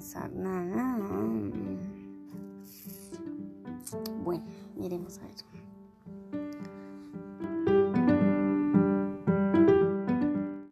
pensar. nada. Bueno, iremos a ver.